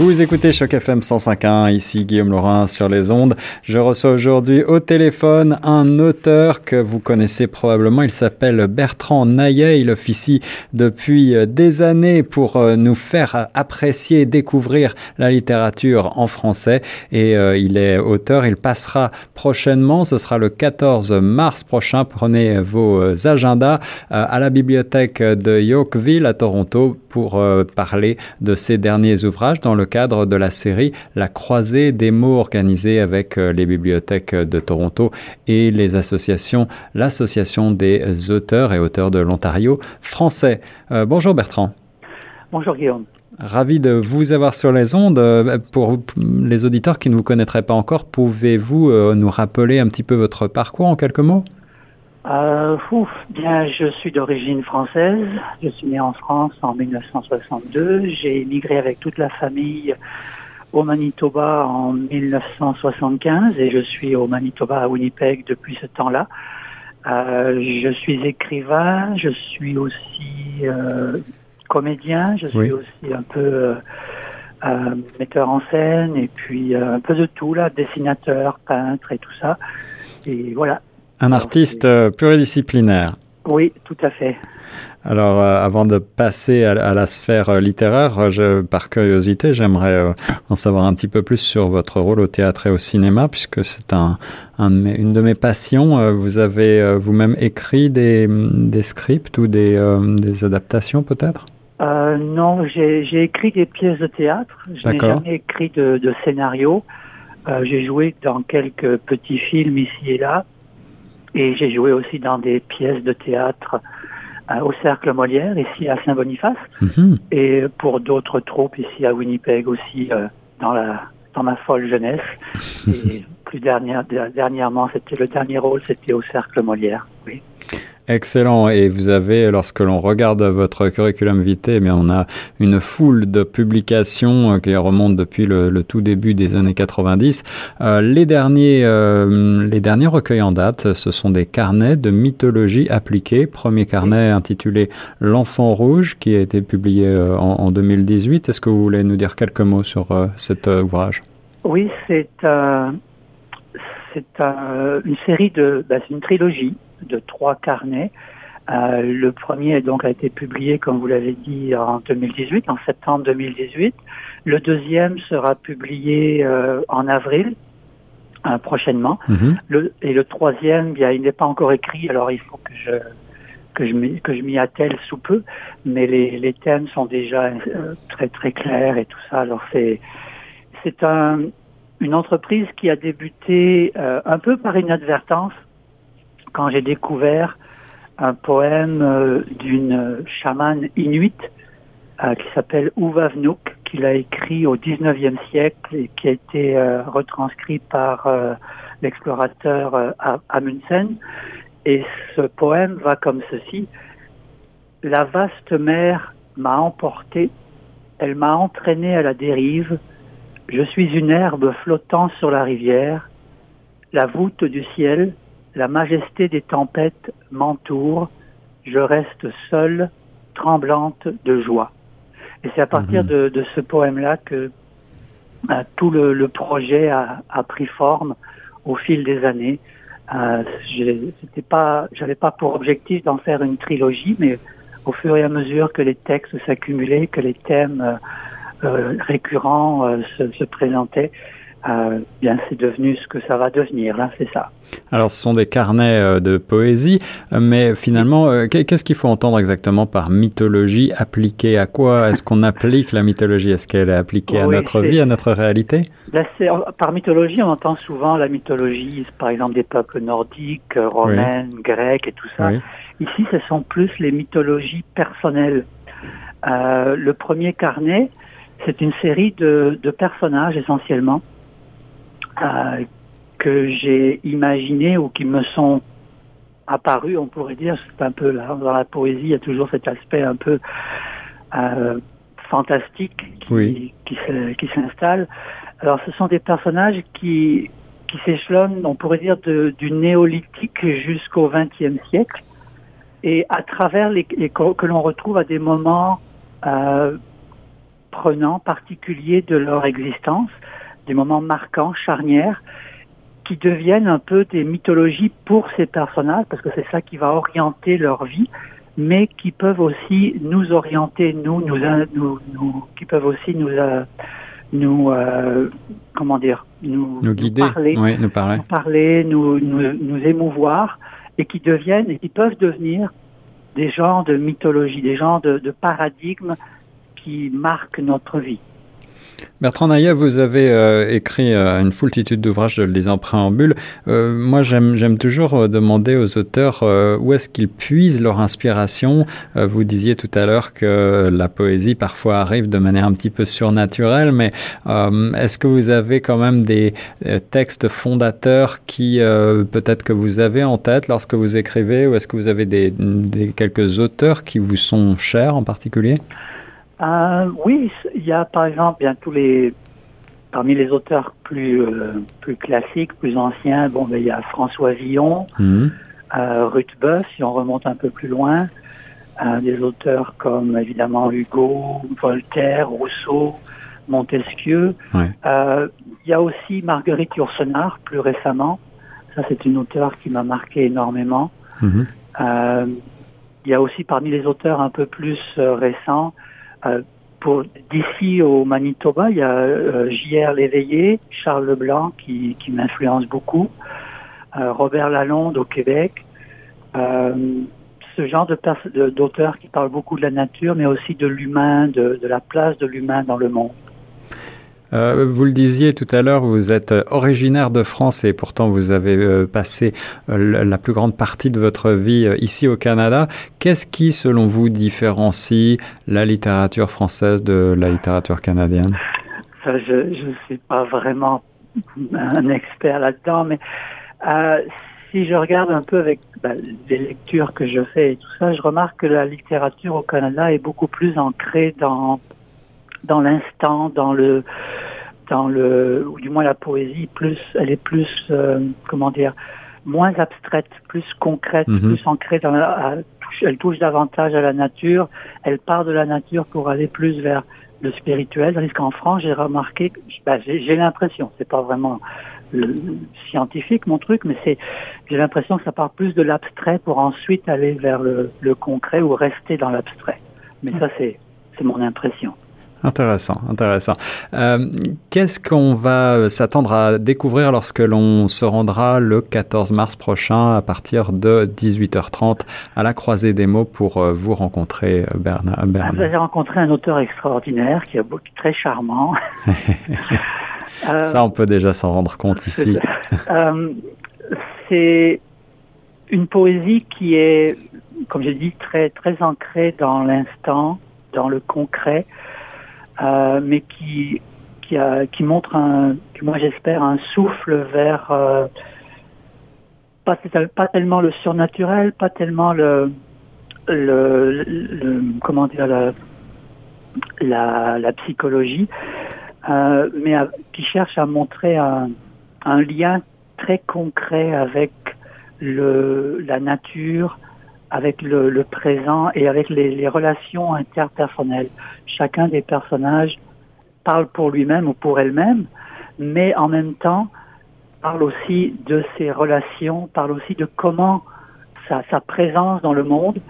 Vous écoutez Choc FM 105.1, ici Guillaume Laurin sur les ondes. Je reçois aujourd'hui au téléphone un auteur que vous connaissez probablement. Il s'appelle Bertrand Naillet. Il officie depuis des années pour euh, nous faire apprécier, découvrir la littérature en français. Et euh, il est auteur. Il passera prochainement, ce sera le 14 mars prochain. Prenez vos agendas euh, à la bibliothèque de Yorkville à Toronto pour parler de ses derniers ouvrages dans le cadre de la série La croisée des mots organisée avec euh, les bibliothèques de Toronto et les associations, l'association des auteurs et auteurs de l'Ontario français. Euh, bonjour Bertrand. Bonjour Guillaume. Ravi de vous avoir sur les ondes. Euh, pour les auditeurs qui ne vous connaîtraient pas encore, pouvez-vous nous rappeler un petit peu votre parcours en quelques mots? Euh, ouf, bien, je suis d'origine française. Je suis né en France en 1962. J'ai émigré avec toute la famille au Manitoba en 1975 et je suis au Manitoba à Winnipeg depuis ce temps-là. Euh, je suis écrivain, je suis aussi euh, comédien, je suis aussi un peu euh, euh, metteur en scène et puis euh, un peu de tout là, dessinateur, peintre et tout ça. Et voilà, un artiste euh, pluridisciplinaire. Oui, tout à fait. Alors, euh, avant de passer à, la sphère euh, littéraire, je, par curiosité, j'aimerais en savoir un petit peu plus sur votre rôle au théâtre et au cinéma, puisque c'est un, une de mes passions. vous avez vous-même écrit des, des, scripts ou des, des adaptations, peut-être? Non, j'ai écrit des pièces de théâtre. Je n'ai jamais écrit de, de scénario. j'ai joué dans quelques petits films ici et là. Et j'ai joué aussi dans des pièces de théâtre euh, au Cercle Molière, ici à Saint-Boniface, mhm. et pour d'autres troupes ici à Winnipeg aussi, euh, dans, la, dans ma folle jeunesse. et plus dernière, dernièrement, c'était le dernier rôle, c'était au Cercle Molière. Oui. Excellent. Et vous avez, lorsque l'on regarde votre curriculum vitae, eh on a une foule de publications euh, qui remontent depuis le, tout début des années 90. Euh, les, derniers, euh, les derniers recueils en date, ce sont des carnets de mythologie appliquée. Premier carnet intitulé L'enfant rouge qui a été publié en, 2018. Est-ce que vous voulez nous dire quelques mots sur cet ouvrage? Oui, c'est c'est une série de, bah, c'est une trilogie de trois carnets. Euh, le premier donc a été publié, comme vous l'avez dit, en 2018, en septembre 2018. Le deuxième sera publié euh, en avril euh, prochainement. Mhm. Le, et le troisième, bien, il n'est pas encore écrit, alors il faut que je que je que je m'y attelle sous peu. Mais les, les thèmes sont déjà très très clairs et tout ça. Alors c'est c'est un une entreprise qui a débuté un peu par inadvertance quand j'ai découvert un poème euh, d'une chamane inuite euh, qui s'appelle Uvavnuk, qu'il a écrit au 19e siècle et qui a été euh, retranscrit par l'explorateur Amundsen. Et ce poème va comme ceci. La vaste mer m'a emporté, elle m'a entraîné à la dérive, je suis une herbe flottant sur la rivière, la voûte du ciel la majesté des tempêtes m'entoure, je reste seule, tremblante de joie. Et c'est à partir mhm. de, ce poème-là que euh, tout le, projet a, pris forme au fil des années. Euh, c'était pas, j'avais pas pour objectif d'en faire une trilogie, mais au fur et à mesure que les textes s'accumulaient, que les thèmes euh, récurrents euh, se, se, présentaient, euh, bien c'est devenu ce que ça va devenir. Là, c'est ça. Alors, ce sont des carnets euh, de poésie, euh, mais finalement, euh, qu'est-ce qu'il faut entendre exactement par mythologie appliquée à quoi? Est-ce qu'on applique la mythologie? Est-ce qu'elle est appliquée à notre vie, à notre réalité? Par mythologie, on entend souvent la mythologie, par exemple, des peuples nordiques, romaines, grecs et tout ça. Ici, ce sont plus les mythologies personnelles. le premier carnet, c'est une série de, de personnages essentiellement que j'ai imaginé ou qui me sont apparus, on pourrait dire, c'est un peu là, dans la poésie, il y a toujours cet aspect un peu euh, fantastique qui, qui, qui s'installe. Alors ce sont des personnages qui, qui s'échelonne, on pourrait dire, de, du néolithique jusqu'au XXe siècle, et à travers les, que l'on retrouve à des moments euh, prenants, particuliers de leur existence, des moments marquants, charnières, qui deviennent un peu des mythologies pour ces personnages, parce que c'est ça qui va orienter leur vie, mais qui peuvent aussi nous orienter, nous, nous, nous, nous qui peuvent aussi nous, euh, nous, euh, comment dire, nous, nous guider, parler, nous parler, nous, parler émouvoir, et qui deviennent, et qui peuvent devenir des genres de mythologie, des genres de, de paradigmes qui marquent notre vie. Bertrand Naïa, vous avez euh, écrit euh, une foultitude d'ouvrages, je le disais en préambule. Euh, moi, j'aime toujours demander aux auteurs où est-ce qu'ils puisent leur inspiration. vous disiez tout à l'heure que la poésie parfois arrive de manière un petit peu surnaturelle, mais est-ce que vous avez quand même des textes fondateurs qui peut-être que vous avez en tête lorsque vous écrivez, ou est-ce que vous avez des, quelques auteurs qui vous sont chers en particulier? Euh, oui, il y a par exemple bien tous les parmi les auteurs plus euh, plus classiques, plus anciens. Bon, ben, il y a François Villon, mmh. euh, Ruth Boeuf, si on remonte un peu plus loin. Des auteurs comme évidemment Hugo, Voltaire, Rousseau, Montesquieu. Ouais. Il y a aussi Marguerite Yourcenar, plus récemment. Ça, c'est une auteure qui m'a marqué énormément. Mmh. il y a aussi parmi les auteurs un peu plus récents pour d'ici au Manitoba, il y a euh, J.R. Léveillé, Charles Leblanc qui, qui m'influence beaucoup, euh, Robert Lalonde au Québec. Euh, ce genre de d'auteurs qui parlent beaucoup de la nature, mais aussi de l'humain, de, de la place de l'humain dans le monde. Euh, vous le disiez tout à l'heure, vous êtes originaire de France et pourtant vous avez euh, passé euh, la plus grande partie de votre vie euh, ici au Canada. Qu'est-ce qui, selon vous, différencie la littérature française de la littérature canadienne? Je ne suis pas vraiment un expert là-dedans, mais euh, si je regarde un peu avec bah, les lectures que je fais et tout ça, je remarque que la littérature au Canada est beaucoup plus ancrée dans dans l'instant, dans le, dans le, ou du moins la poésie, plus, elle est plus, euh, comment dire, moins abstraite, plus concrète, Mhm. mm -hmm. plus ancrée dans la, à, elle touche davantage à la nature, elle part de la nature pour aller plus vers le spirituel, tandis qu'en France, j'ai remarqué, ben, j'ai l'impression, c'est pas vraiment le, scientifique mon truc, mais c'est, j'ai l'impression que ça part plus de l'abstrait pour ensuite aller vers le, le concret ou rester dans l'abstrait. Mais ça, c'est, c'est mon impression. Intéressant, intéressant. Euh, Qu'est-ce qu'on va s'attendre à découvrir lorsque l'on se rendra le 14 mars prochain à partir de 18h30 à la croisée des mots pour euh, vous rencontrer, Bernard, Bernard. Vous avez rencontré un auteur extraordinaire qui est très charmant. euh, Ça, on peut déjà s'en rendre compte ici. euh, C'est une poésie qui est, comme j'ai dit, très, très ancrée dans l'instant, dans le concret. Euh, mais qui qui, a, montre un, moi j'espère un souffle vers euh, pas, pas tellement le surnaturel, pas tellement le, le, comment dire la la, psychologie, euh, mais qui cherche à montrer un, un lien très concret avec le, la nature, avec le, présent et avec les, relations interpersonnelles. Chacun des personnages parle pour lui-même ou pour elle-même, mais en même temps parle aussi de ses relations, parle aussi de comment sa, présence dans le monde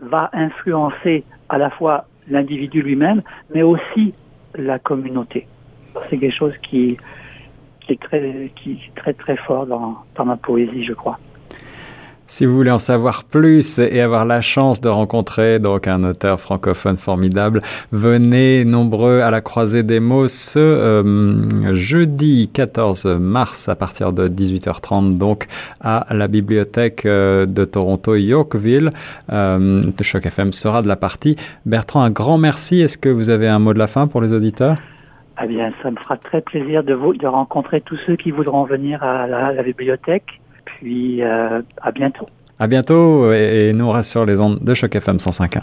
va influencer à la fois l'individu lui-même, mais aussi la communauté. C'est quelque chose qui, est très, très fort dans ma poésie, je crois. Si vous voulez en savoir plus et avoir la chance de rencontrer donc un auteur francophone formidable, venez nombreux à la croisée des mots ce euh, jeudi 14 mars à partir de 18h30 donc à la bibliothèque euh, de Toronto Yorkville. Euh, Choc FM sera de la partie. Bertrand, un grand merci. Est-ce que vous avez un mot de la fin pour les auditeurs? Eh bien, ça me fera très plaisir de vous de rencontrer tous ceux qui voudront venir à la, à la bibliothèque puis euh, à bientôt. À bientôt et, et nous sur les ondes de Choc FM 105.1.